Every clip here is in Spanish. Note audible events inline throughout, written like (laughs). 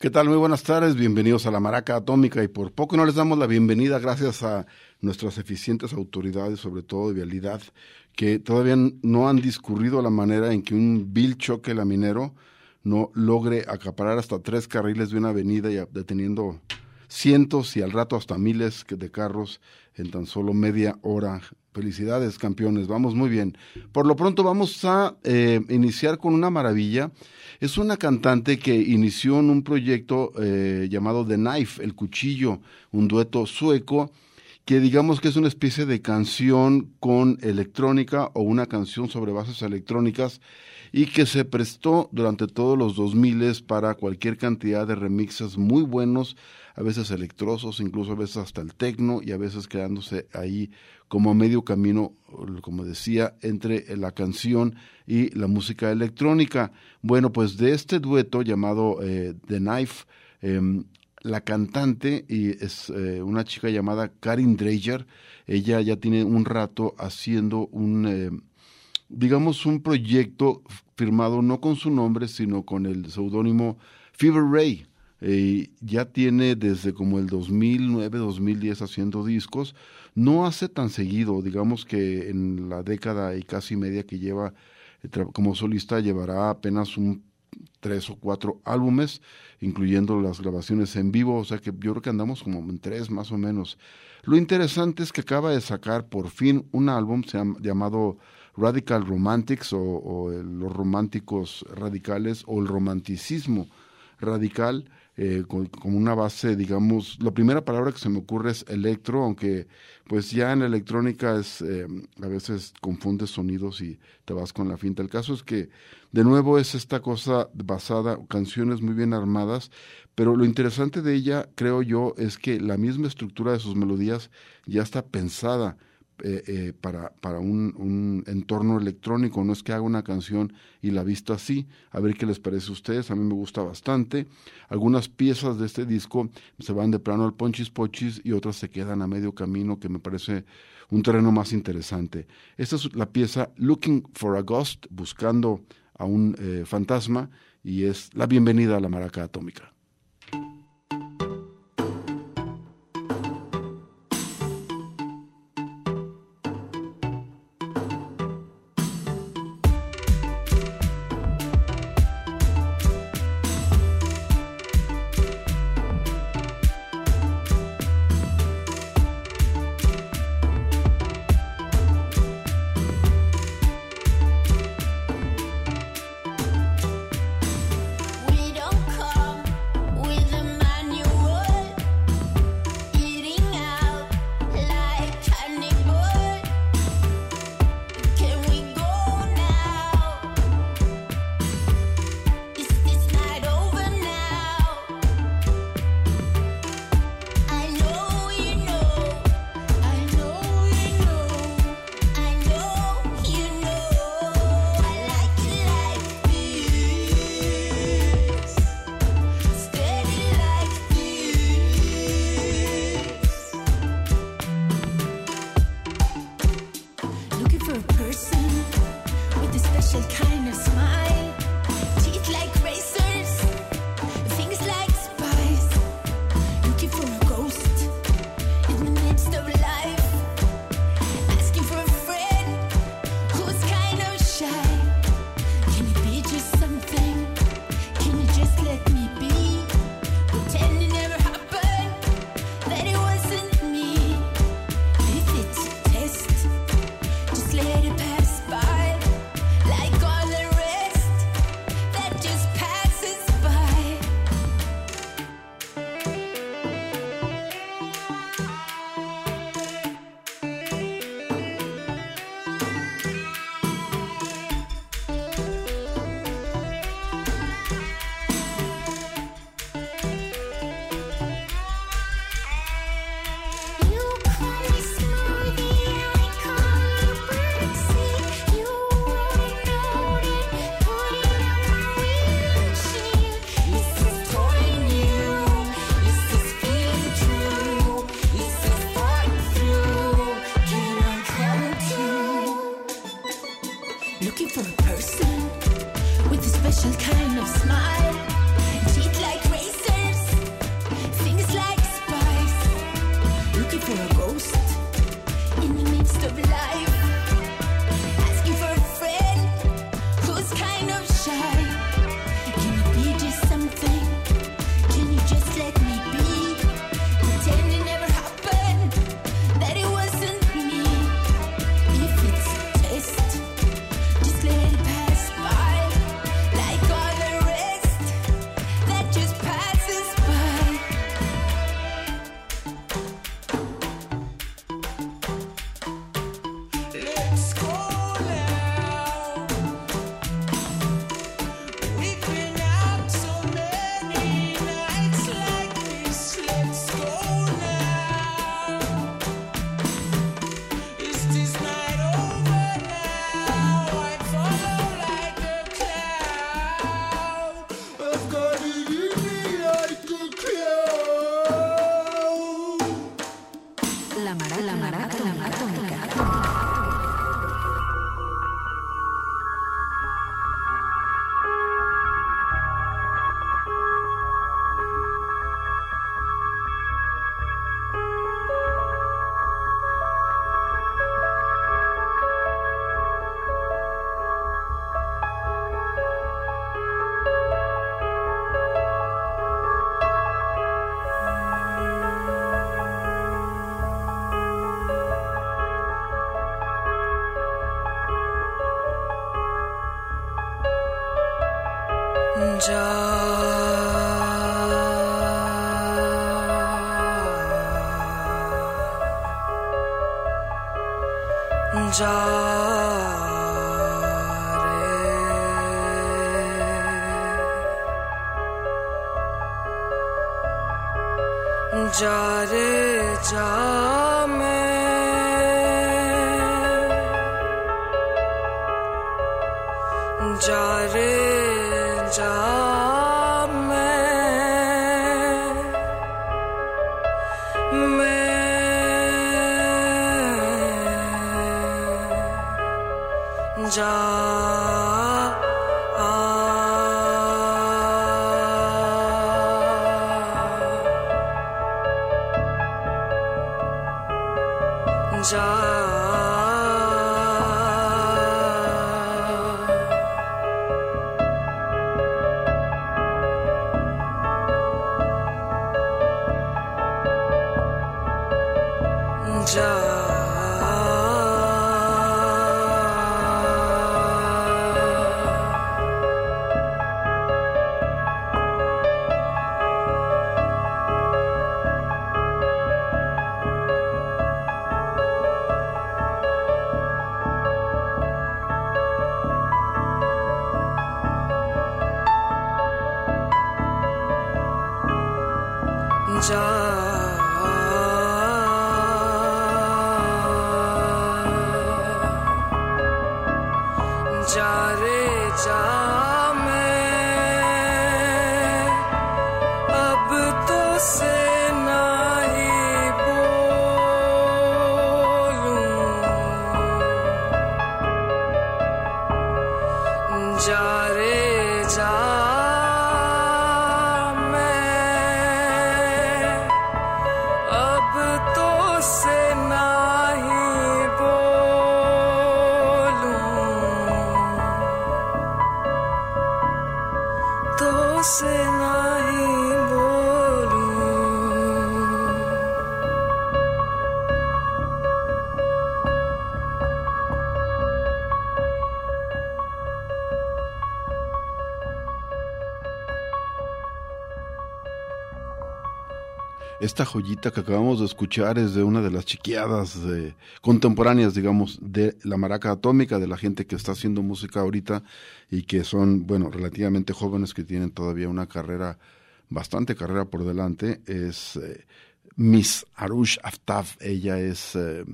¿Qué tal? Muy buenas tardes, bienvenidos a la Maraca Atómica y por poco no les damos la bienvenida gracias a nuestras eficientes autoridades, sobre todo de vialidad, que todavía no han discurrido la manera en que un vil choque laminero no logre acaparar hasta tres carriles de una avenida y deteniendo cientos y al rato hasta miles de carros en tan solo media hora. Felicidades, campeones, vamos muy bien. Por lo pronto vamos a eh, iniciar con una maravilla. Es una cantante que inició en un proyecto eh, llamado The Knife, El Cuchillo, un dueto sueco que digamos que es una especie de canción con electrónica o una canción sobre bases electrónicas y que se prestó durante todos los 2000 para cualquier cantidad de remixes muy buenos, a veces electrosos, incluso a veces hasta el tecno y a veces quedándose ahí como a medio camino, como decía, entre la canción y la música electrónica. Bueno, pues de este dueto llamado eh, The Knife, em, la cantante y es eh, una chica llamada Karin Dreyer. Ella ya tiene un rato haciendo un, eh, digamos, un proyecto firmado no con su nombre, sino con el seudónimo Fever Ray. Eh, ya tiene desde como el 2009, 2010 haciendo discos. No hace tan seguido, digamos que en la década y casi media que lleva como solista llevará apenas un tres o cuatro álbumes, incluyendo las grabaciones en vivo, o sea que yo creo que andamos como en tres más o menos. Lo interesante es que acaba de sacar por fin un álbum llamado Radical Romantics o, los románticos radicales o el romanticismo radical eh, con, una base, digamos, la primera palabra que se me ocurre es electro, aunque pues ya en electrónica es, eh, a veces confundes sonidos y te vas con la finta. El caso es que, de nuevo, es esta cosa basada, canciones muy bien armadas, pero lo interesante de ella, creo yo, es que la misma estructura de sus melodías ya está pensada eh, eh, para, para un, entorno electrónico, no es que haga una canción y la vista así, a ver qué les parece a ustedes, a mí me gusta bastante. Algunas piezas de este disco se van de plano al ponchis pochis y otras se quedan a medio camino, que me parece un terreno más interesante. Esta es la pieza Looking for a Ghost, buscando a un eh, fantasma, y es la bienvenida a la maraca atómica. Show. angel Esta joyita que acabamos de escuchar es de una de las chiquiadas eh, contemporáneas, digamos, de la maraca atómica, de la gente que está haciendo música ahorita y que son, bueno, relativamente jóvenes que tienen todavía una carrera, bastante carrera por delante. Es eh, Miss Arush Aftab. Ella es, eh,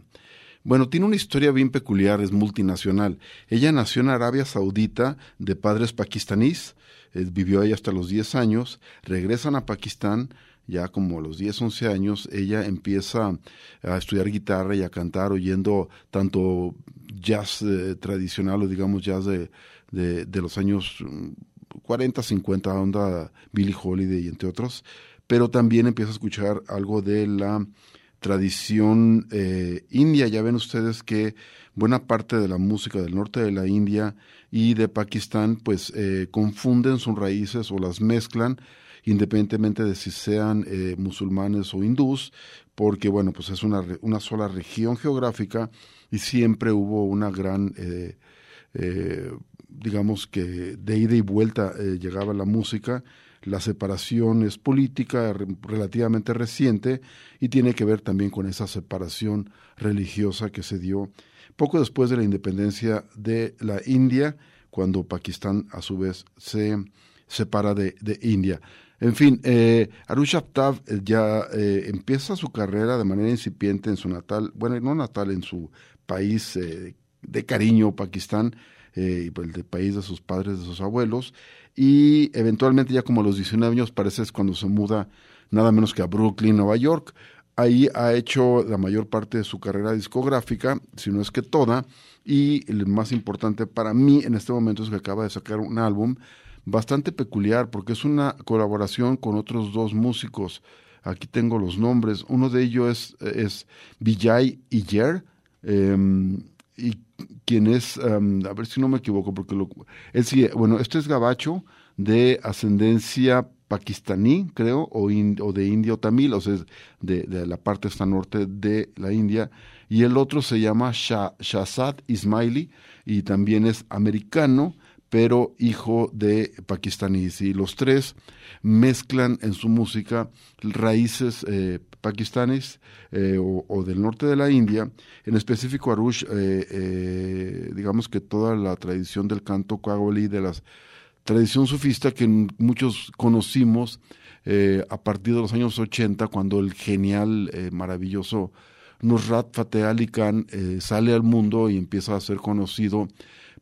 bueno, tiene una historia bien peculiar, es multinacional. Ella nació en Arabia Saudita de padres pakistaníes, vivió ahí hasta los 10 años, regresan a Pakistán ya como a los 10, 11 años, ella empieza a estudiar guitarra y a cantar oyendo tanto jazz eh, tradicional o digamos jazz de, de, los años 40, mm, 50, onda Billie Holiday y entre otros, pero también empieza a escuchar algo de la tradición eh, india. Ya ven ustedes que buena parte de la música del norte de la India y de Pakistán pues eh, confunden sus raíces o las mezclan independientemente de si sean eh, musulmanes o hindús, porque bueno, pues es una, una sola región geográfica y siempre hubo una gran, eh, eh, digamos que de ida y vuelta llegaba la música. La separación es política relativamente reciente y tiene que ver también con esa separación religiosa que se dio poco después de la independencia de la India, cuando Pakistán a su vez se separa de, de India. En fin, eh, Arush eh, ya eh, empieza su carrera de manera incipiente en su natal, bueno, no natal, en su país eh, de cariño, Pakistán, y pues, el país de sus padres, de sus abuelos, y eventualmente ya como a los 19 años parece es cuando se muda nada menos que a Brooklyn, Nueva York. Ahí ha hecho la mayor parte de su carrera discográfica, si no es que toda, y el más importante para mí en este momento es que acaba de sacar un álbum bastante peculiar porque es una colaboración con otros dos músicos. Aquí tengo los nombres. Uno de ellos es, es Vijay Iyer, em, y quien es, em, a ver si no me equivoco, porque lo, sigue, bueno, este es gabacho de ascendencia pakistaní, creo, o, o de indio tamil, o sea, de, de, la parte esta norte de la India, y el otro se llama Shah, Shahzad Ismaili, y también es americano, pero hijo de pakistaníes. Y los tres mezclan en su música raíces eh, pakistaníes eh, o, del norte de la India, en específico Arush, eh, digamos que toda la tradición del canto Kawali, de la tradición sufista que muchos conocimos a partir de los años 80, cuando el genial, maravilloso Nusrat Fateh Ali Khan sale al mundo y empieza a ser conocido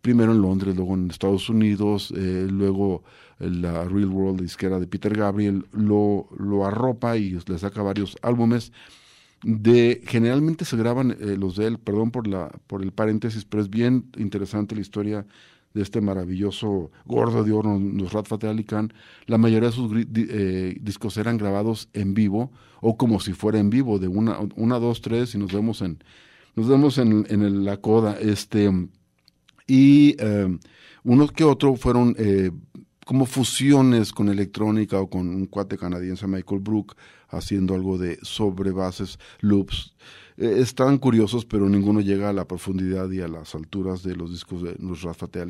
primero en Londres, luego en Estados Unidos, eh, luego la Real World disquera de Peter Gabriel lo, lo arropa y le saca varios álbumes. De, generalmente se graban eh, los de él, perdón por, la, por el paréntesis, pero es bien interesante la historia de este maravilloso gordo de oro, Nusrat Fateh Ali Khan. La mayoría de sus eh, discos eran grabados en vivo o como si fuera en vivo, de una, una dos, tres y nos vemos en, nos vemos en, en la coda. Este, y eh, unos que otros fueron eh, como fusiones con electrónica o con un cuate canadiense, Michael Brook, haciendo algo de sobrebases, loops. Eh, están curiosos, pero ninguno llega a la profundidad y a las alturas de los discos de Nusrat Fateh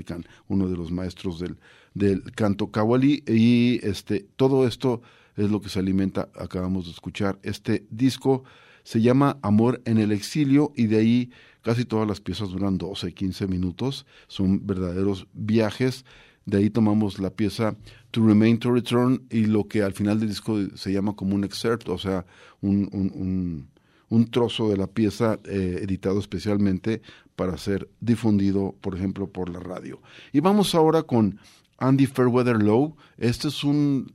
uno de los maestros del, del canto kawali. Y este, todo esto es lo que se alimenta, acabamos de escuchar. Este disco se llama Amor en el Exilio y de ahí Casi todas las piezas duran 12, 15 minutos, son verdaderos viajes. De ahí tomamos la pieza To Remain to Return y lo que al final del disco se llama como un excerpt, o sea, un, un, trozo de la pieza eh, editado especialmente para ser difundido, por ejemplo, por la radio. Y vamos ahora con Andy Fairweather Lowe. Este es un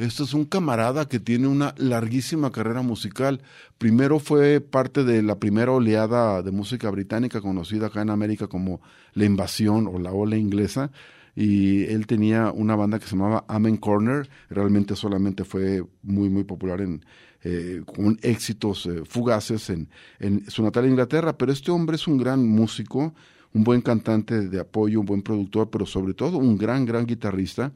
este es un camarada que tiene una larguísima carrera musical. Primero fue parte de la primera oleada de música británica conocida acá en América como la invasión o la ola inglesa. Y él tenía una banda que se llamaba Amen Corner. Realmente solamente fue muy, muy popular en, eh, con éxitos eh, fugaces en, en su natal Inglaterra. Pero este hombre es un gran músico, un buen cantante de apoyo, un buen productor, pero sobre todo un gran, gran guitarrista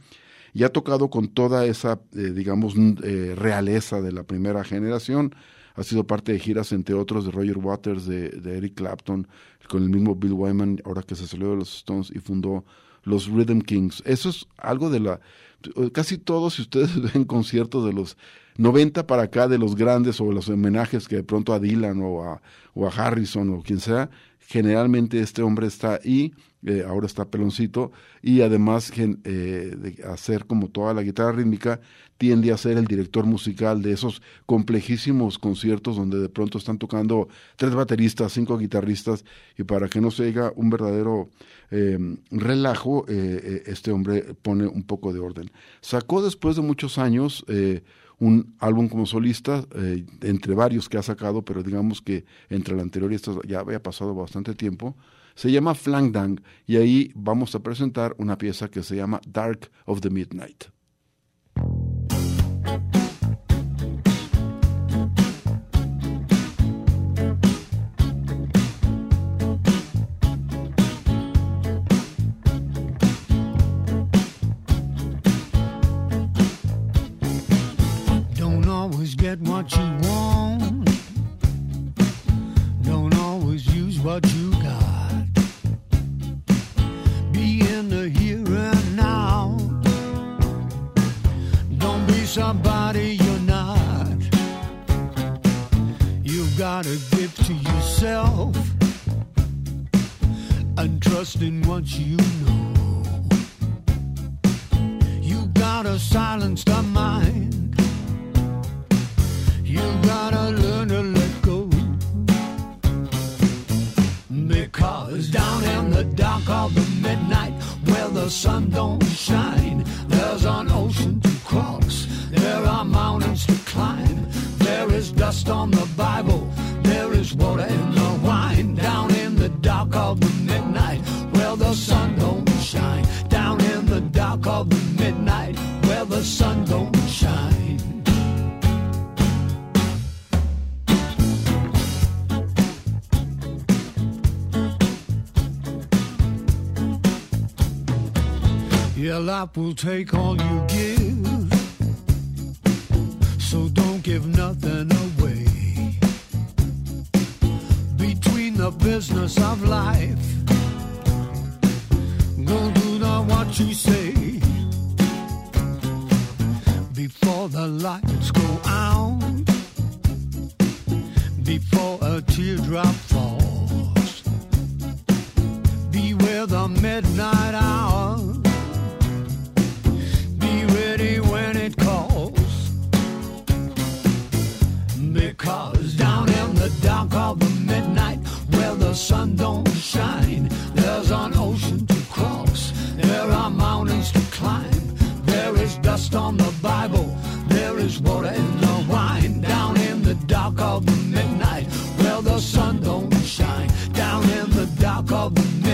y ha tocado con toda esa, eh, digamos, eh, realeza de la primera generación. Ha sido parte de giras, entre otros, de Roger Waters, de, Eric Clapton, con el mismo Bill Wyman, ahora que se salió de los Stones y fundó los Rhythm Kings. Eso es algo de la... Casi todos, si ustedes (laughs) ven conciertos de los 90 para acá, de los grandes o los homenajes que de pronto a Dylan o a, o a Harrison o quien sea, generalmente este hombre está ahí eh, ahora está peloncito, y además eh, de hacer como toda la guitarra rítmica, tiende a ser el director musical de esos complejísimos conciertos donde de pronto están tocando tres bateristas, cinco guitarristas, y para que no se haga un verdadero eh, relajo, este hombre pone un poco de orden. Sacó después de muchos años un álbum como solista, entre varios que ha sacado, pero digamos que entre el anterior y este ya había pasado bastante tiempo, se llama Flang y ahí vamos a presentar una pieza que se llama Dark of the Midnight. Don't always get somebody you're not. You've got to give to yourself and trust in what you know. You gotta silence the mind. Life will take all you give so don't give nothing away. Between the business of life, go do not what the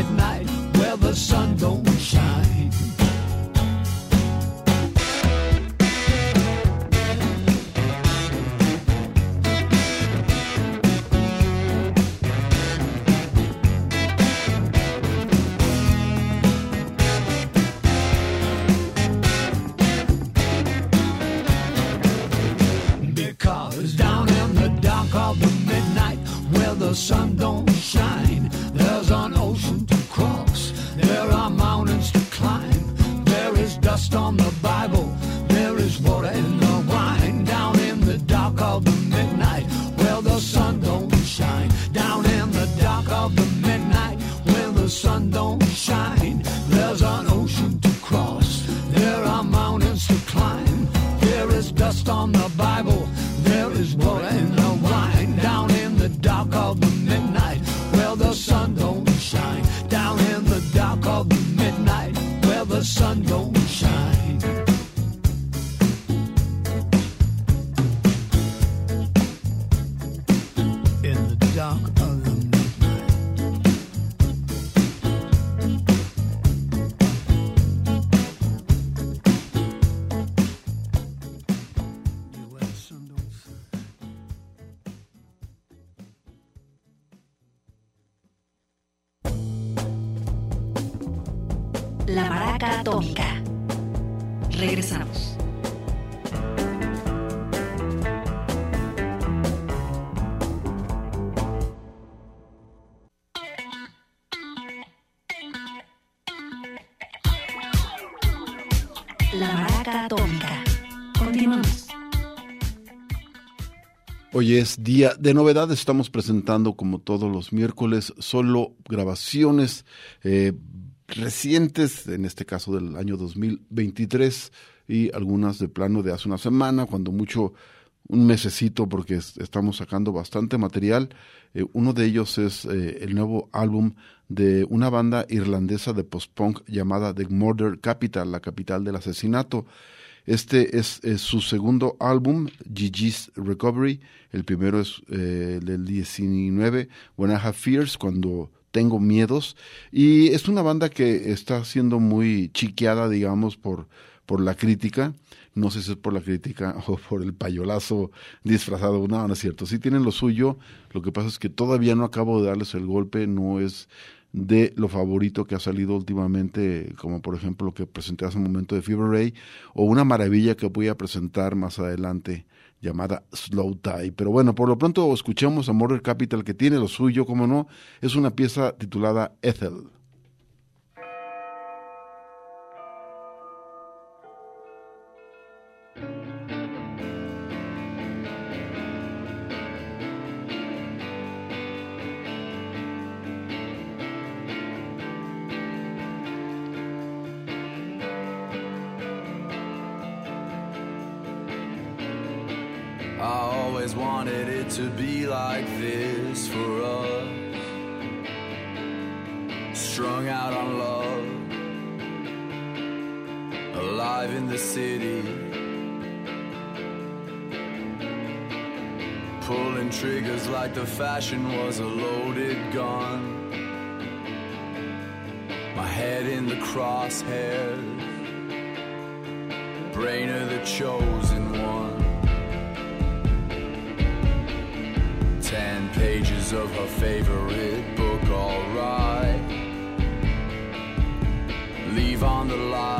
midnight, Hoy es día de novedades. Estamos presentando, como todos los miércoles, solo grabaciones eh, recientes, en este caso del año 2023, y algunas de plano de hace una semana, cuando mucho un mesecito, porque es- estamos sacando bastante material. Eh, uno de ellos es eh, el nuevo álbum de una banda irlandesa de post-punk llamada The Murder Capital, la capital del asesinato. Este es, su segundo álbum, Gigi's Recovery. El primero es eh, del 19, When I Have Fears, cuando tengo miedos. Y es una banda que está siendo muy chiqueada, digamos, por, por la crítica. No sé si es por la crítica (laughs) o por el payolazo disfrazado. No, no es cierto. Sí tienen lo suyo. Lo que pasa es que todavía no acabo de darles el golpe. No es de lo favorito que ha salido últimamente, como por ejemplo lo que presenté hace un momento de Fever Ray, o una maravilla que voy a presentar más adelante llamada Slow Tie. Pero bueno, por lo pronto escuchemos a Murder Capital que tiene lo suyo, como no, es una pieza titulada Ethel. I always wanted it to be like this for us. Strung out on love, alive in the city. Pulling triggers like the fashion was a loaded gun. My head in the crosshairs, brain of the chosen one. Pages of her favorite book, alright. Leave on the light,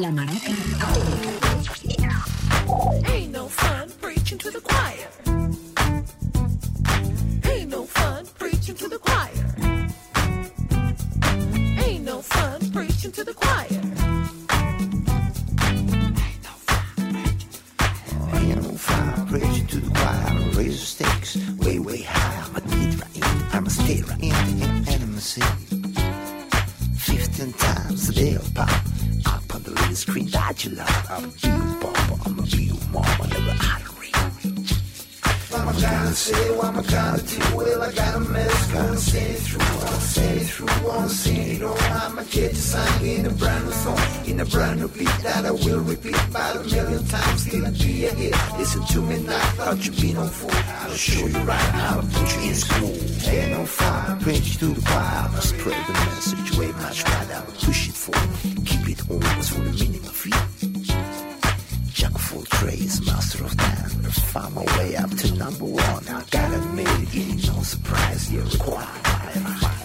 La Maraca Ain't no fun preaching to the choir. Get you signed in a brand new song. In a brand new beat that I will repeat about a million times. Till I be a hit. Listen to me now. Thought you been on fool. I'll show you right how to put you in school. Ain't no fire. Preach to the choir. I'ma spread the message way much wider. I'ma push it forward. Keep it always for the meaning of it. Jack of all trades, master of none. Found my way up to number one. I gotta admit it ain't no surprise. You're required.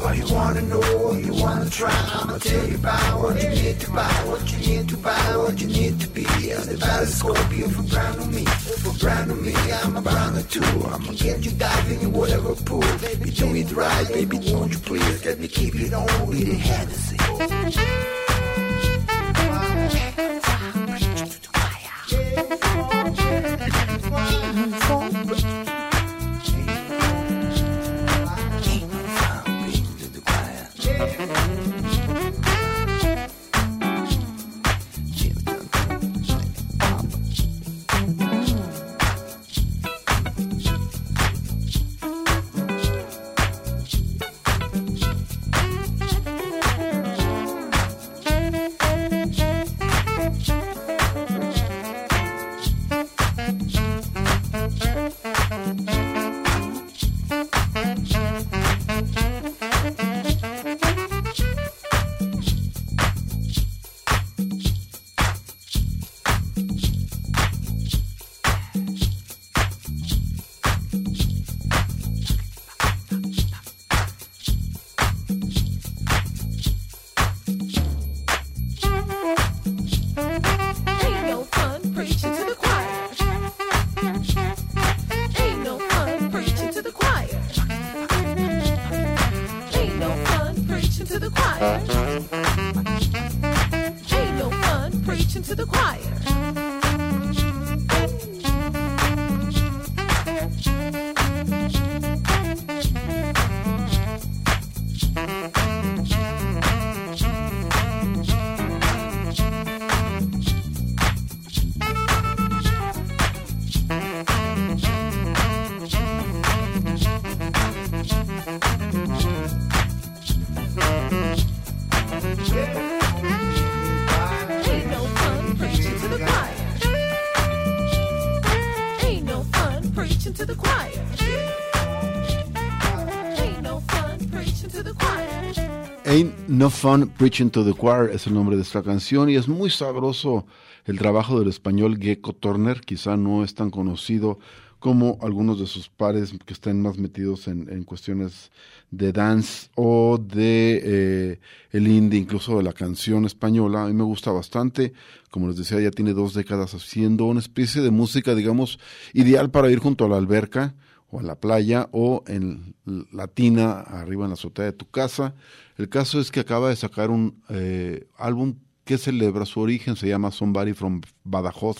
What you wanna know, you wanna try, I'ma tell you about what you need to buy, what you need to buy, what you need to be. Battle scorpion for brand new me, for brand new me, I'm a brand new too. I'ma get you diving in whatever pool. Baby, do it right, baby, don't you please let me keep it on with the Hennessy. Fun Preaching to the Choir es el nombre de esta canción y es muy sabroso el trabajo del español Gecko Turner. Quizá no es tan conocido como algunos de sus pares que estén más metidos en, en cuestiones de dance o de eh, el indie, incluso de la canción española. A mí me gusta bastante. Como les decía, ya tiene dos décadas haciendo una especie de música, digamos, ideal para ir junto a la alberca o a la playa o en la tina arriba en la azotea de tu casa. El caso es que acaba de sacar un eh, álbum que celebra su origen, se llama Somebody from Badajoz,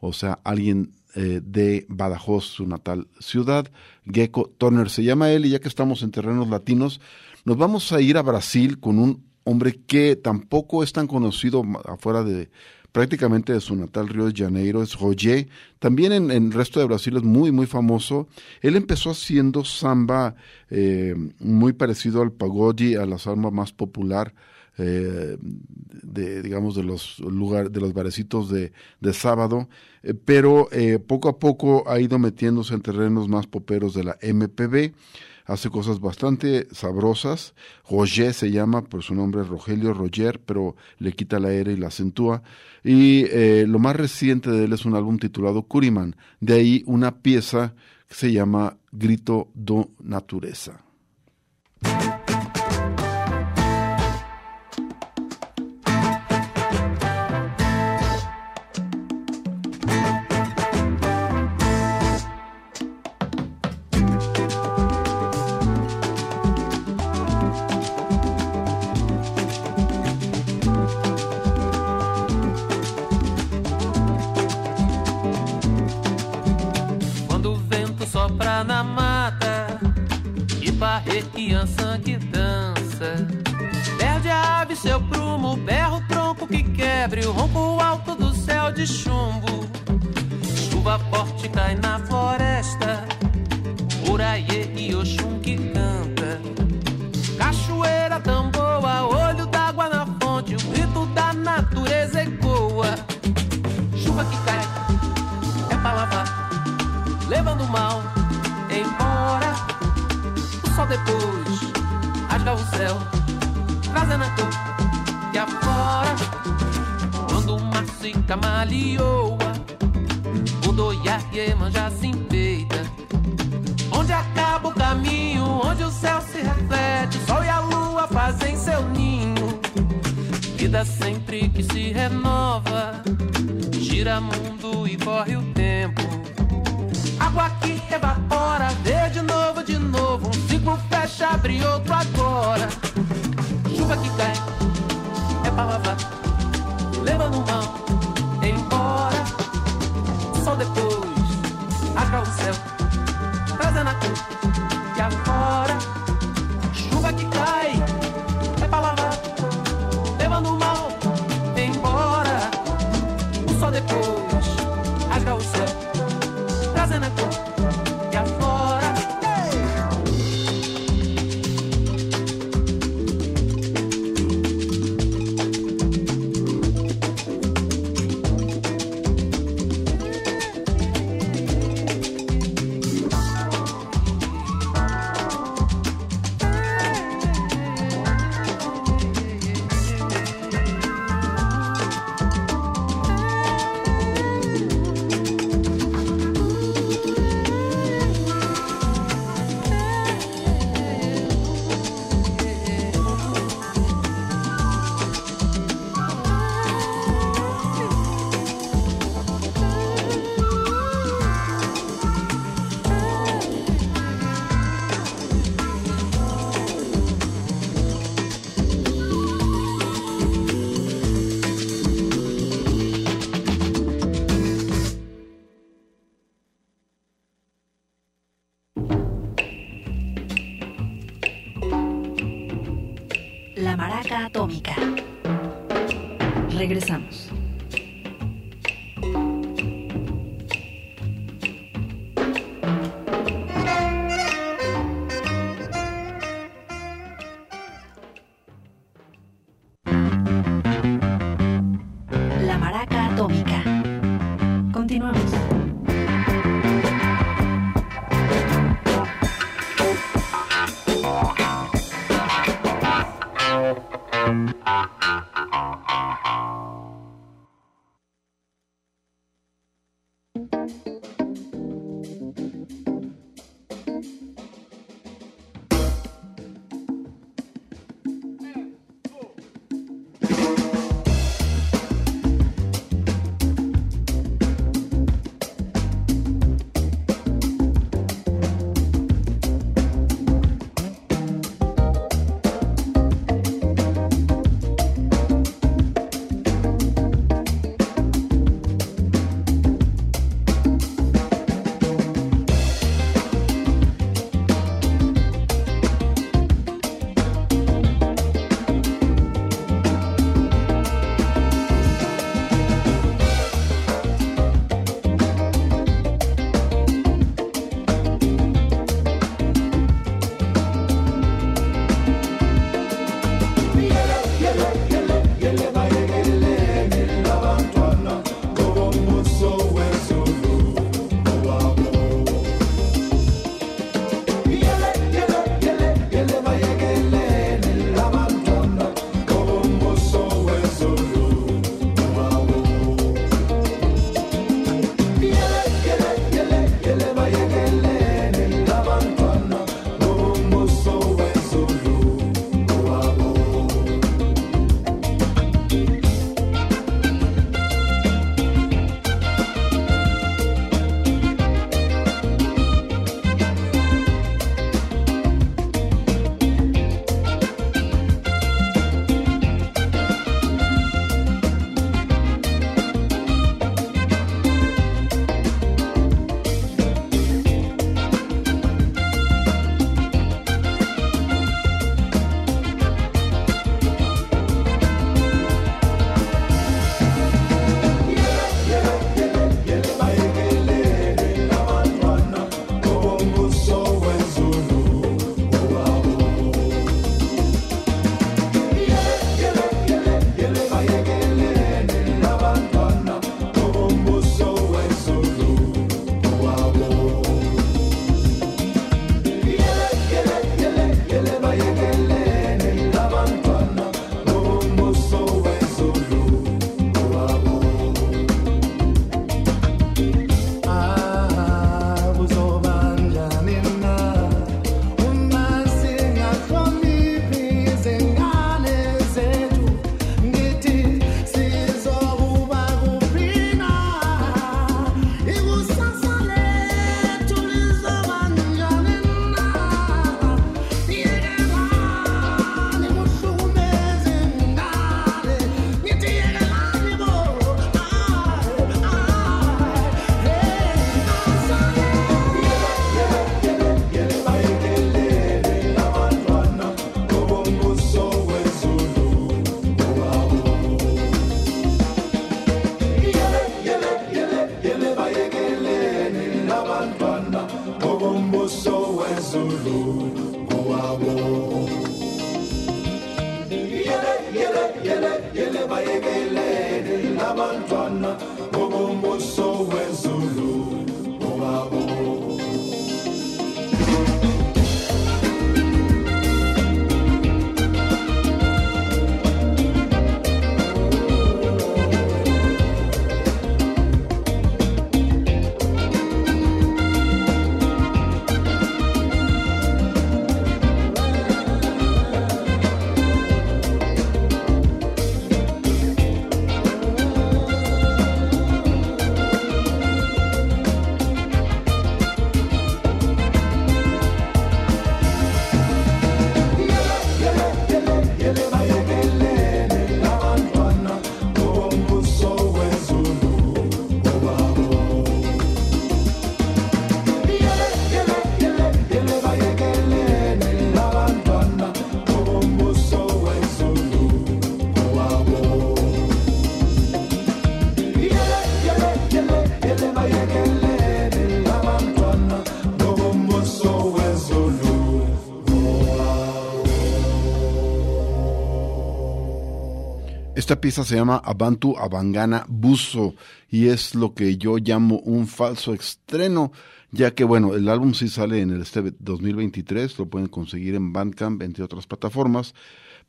o sea, alguien eh, de Badajoz, su natal ciudad. Gecko Turner se llama él y ya que estamos en terrenos latinos, nos vamos a ir a Brasil con un hombre que tampoco es tan conocido afuera de prácticamente de su natal Río de Janeiro, es Roger. También en, el resto de Brasil es muy, muy famoso. Él empezó haciendo samba eh, muy parecido al pagode, a la samba más popular eh, de digamos de los lugares de los barecitos de, de sábado eh, pero poco a poco ha ido metiéndose en terrenos más poperos de la MPB hace cosas bastante sabrosas. Roger se llama por su nombre es Rogelio Roger pero le quita la R y la acentúa. Y eh, lo más reciente de él es un álbum titulado Curiman de ahí una pieza que se llama Grito do Natureza depois rasga o céu, trazendo a cor e afora. Quando o mar se camaleoa, o doiá e manja se empeita. Onde acaba o caminho, onde o céu se reflete, o sol e a lua fazem seu ninho. Vida sempre que se renova, gira mundo e corre o tempo. Água que evapora, fecha, abre outro agora. Chuva que cai, é pra lavar, levando mal embora. Sol depois, rasga o céu, trazendo a cor Pieza se llama Abantu Abangana Buzo y es lo que yo llamo un falso estreno, ya que bueno, el álbum sí sale en el este 2023, lo pueden conseguir en Bandcamp, entre otras plataformas,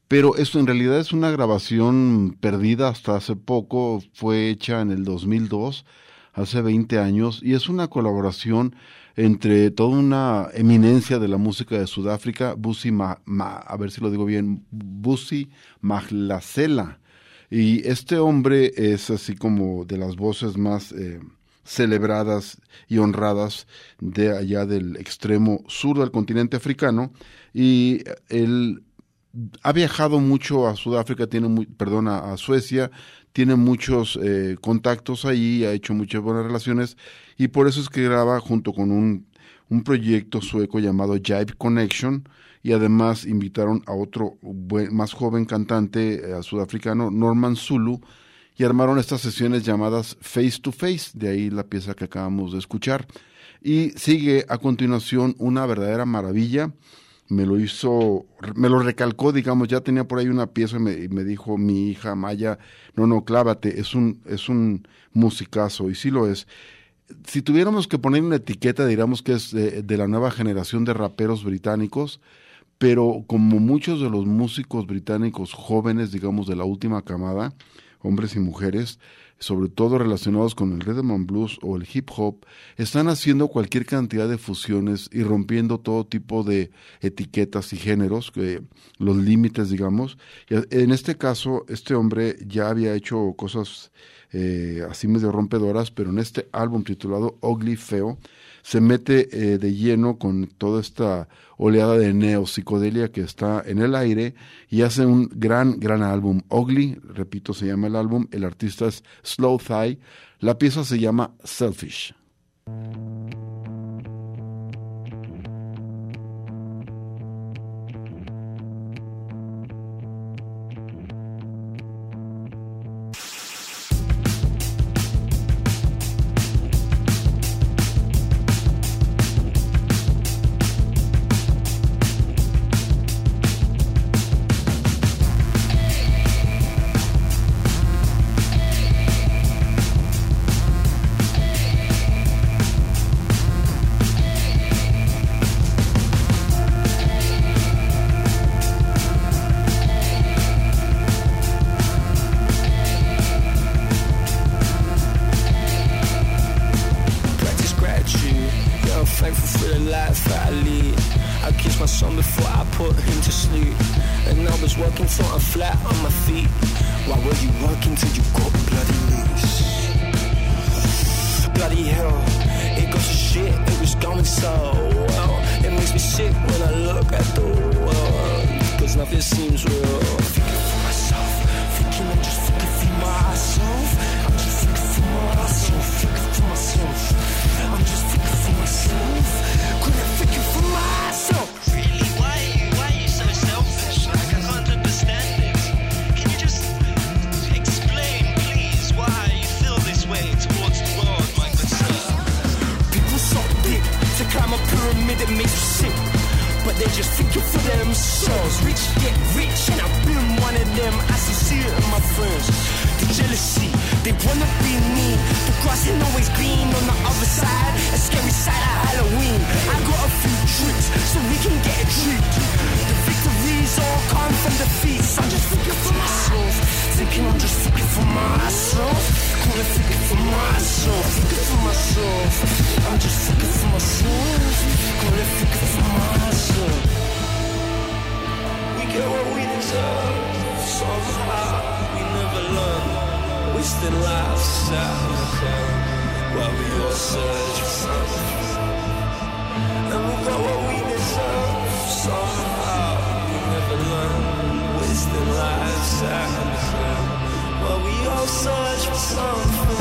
pero esto en realidad es una grabación perdida hasta hace poco, fue hecha en el 2002, hace 20 años, y es una colaboración entre toda una eminencia de la música de Sudáfrica, Busi Ma, a ver si lo digo bien, Busi Maglasela. Y este hombre es así como de las voces más eh, celebradas y honradas de allá del extremo sur del continente africano. Y él ha viajado mucho a Sudáfrica, tiene perdón, a, a Suecia, tiene muchos eh, contactos ahí, ha hecho muchas buenas relaciones y por eso es que graba junto con un, un proyecto sueco llamado Jive Connection y además invitaron a otro buen- más joven cantante eh, sudafricano, Norman Zulu, y armaron estas sesiones llamadas Face to Face, de ahí la pieza que acabamos de escuchar. Y sigue a continuación una verdadera maravilla, me lo hizo, me lo recalcó, digamos, ya tenía por ahí una pieza y me, me dijo mi hija Maya, no, no, clávate, es un, es un musicazo, y sí lo es. Si tuviéramos que poner una etiqueta, diríamos que es de la nueva generación de raperos británicos, pero como muchos de los músicos británicos jóvenes, digamos, de la última camada, hombres y mujeres, sobre todo relacionados con el rhythm blues o el hip hop, están haciendo cualquier cantidad de fusiones y rompiendo todo tipo de etiquetas y géneros, que, los límites, digamos. En este caso, este hombre ya había hecho cosas eh, así medio rompedoras, pero en este álbum titulado Ugly Feo, se mete eh, de lleno con toda esta oleada de neopsicodelia que está en el aire y hace un gran, gran álbum. Ugly, repito, se llama el álbum, el artista es Slow Thigh, la pieza se llama Selfish. Friends. The jealousy, they wanna be me. The grass ain't always green on the other side. A scary side of Halloween. I got a few tricks so we can get a treat. The victories all come from defeats. I'm just thinking for myself, thinking I'm just thinking for myself. It thinking for myself, thinking for myself. I'm just thinking for myself. It thinking for myself. We get what we deserve. Somehow learn. Wasting lives out while we all search for something. And we got what we deserve. Somehow we never learn. Wasting lives out while we all search for something.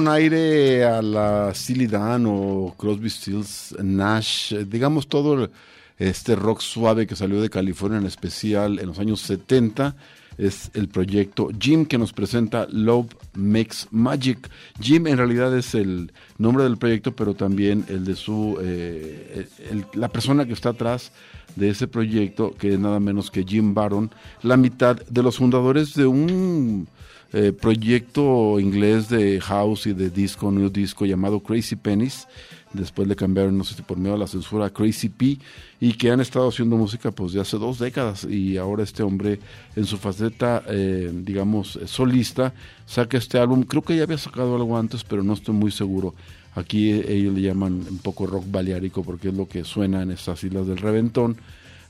Un aire a la Steely Dan o Crosby, Stills, Nash, digamos todo este rock suave que salió de California en especial en los años 70 es el proyecto Jim que nos presenta Love Makes Magic. Jim en realidad es el nombre del proyecto, pero también el de su eh, la persona que está atrás de ese proyecto, que es nada menos que Jim Barron, la mitad de los fundadores de un eh, proyecto inglés de house y de disco, new disco llamado Crazy Pennies. Después le cambiaron, no sé si por medio de la censura, a Crazy P. Y que han estado haciendo música pues de hace dos décadas. Y ahora este hombre en su faceta, eh, digamos, eh, solista, saca este álbum. Creo que ya había sacado algo antes, pero no estoy muy seguro. Aquí ellos le llaman un poco rock baleárico porque es lo que suena en estas islas del reventón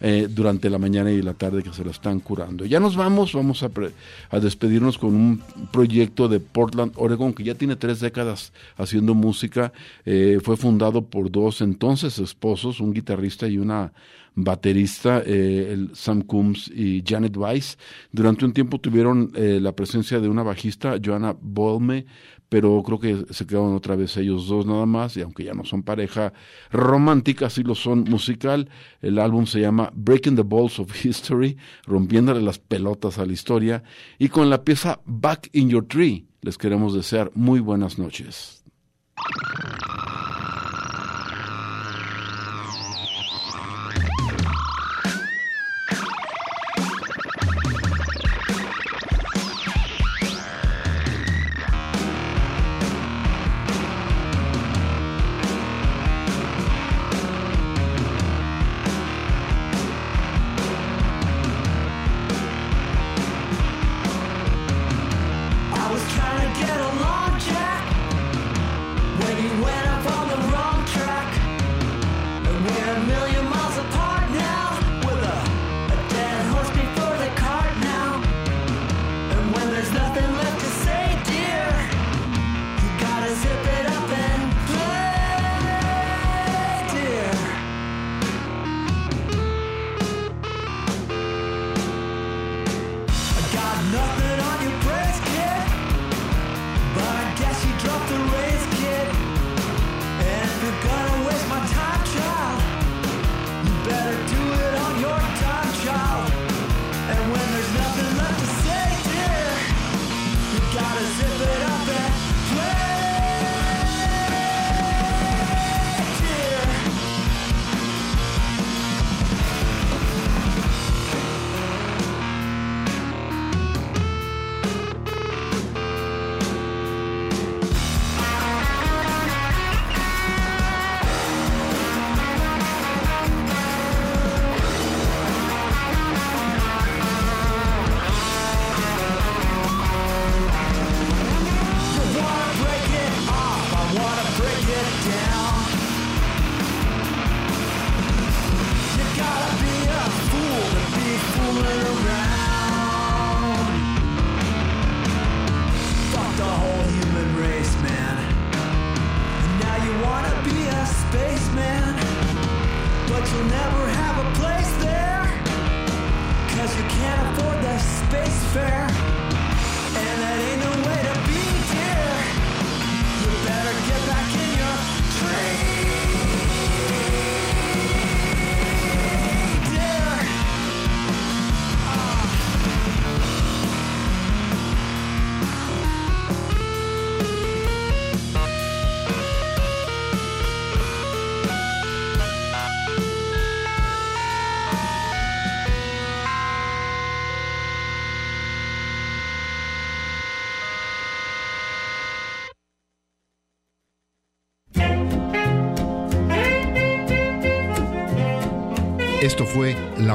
eh, durante la mañana y la tarde que se la están curando. Ya nos vamos, vamos a, pre- a despedirnos con un proyecto de Portland, Oregon, que ya tiene tres décadas haciendo música. Eh, fue fundado por dos entonces esposos, un guitarrista y una baterista, eh, Sam Coombs y Janet Weiss. Durante un tiempo tuvieron la presencia de una bajista, Joanna Bolme, pero creo que se quedaron otra vez ellos dos nada más, y aunque ya no son pareja romántica, sí lo son musical. El álbum se llama Breaking the Balls of History, rompiéndole las pelotas a la historia, y con la pieza Back in Your Tree les queremos desear muy buenas noches.